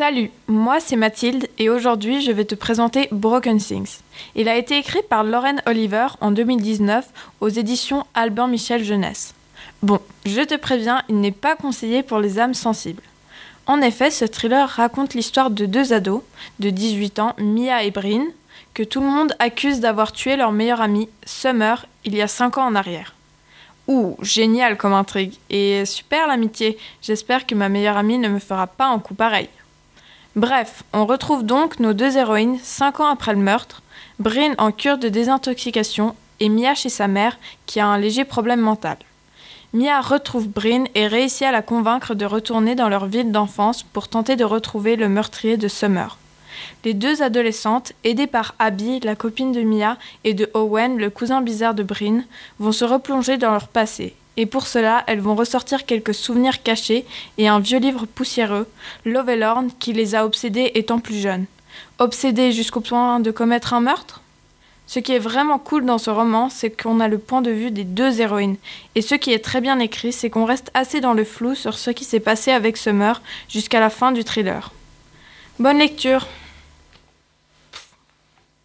Salut, moi c'est Mathilde et aujourd'hui je vais te présenter Broken Things. Il a été écrit par Lauren Oliver en 2019 aux éditions Albin Michel Jeunesse. Bon, je te préviens, il n'est pas conseillé pour les âmes sensibles. En effet, ce thriller raconte l'histoire de deux ados de 18 ans, Mia et Bryn, que tout le monde accuse d'avoir tué leur meilleur ami, Summer, il y a 5 ans en arrière. Ouh, génial comme intrigue. Et super l'amitié. J'espère que ma meilleure amie ne me fera pas un coup pareil. Bref, on retrouve donc nos deux héroïnes cinq ans après le meurtre, Bryn en cure de désintoxication et Mia chez sa mère qui a un léger problème mental. Mia retrouve Bryn et réussit à la convaincre de retourner dans leur ville d'enfance pour tenter de retrouver le meurtrier de Summer. Les deux adolescentes, aidées par Abby, la copine de Mia, et de Owen, le cousin bizarre de Bryn, vont se replonger dans leur passé et pour cela, elles vont ressortir quelques souvenirs cachés et un vieux livre poussiéreux, Lovelorn, qui les a obsédées étant plus jeunes. Obsédées jusqu'au point de commettre un meurtre? Ce qui est vraiment cool dans ce roman, c'est qu'on a le point de vue des deux héroïnes. Et ce qui est très bien écrit, c'est qu'on reste assez dans le flou sur ce qui s'est passé avec meurtre jusqu'à la fin du thriller. Bonne lecture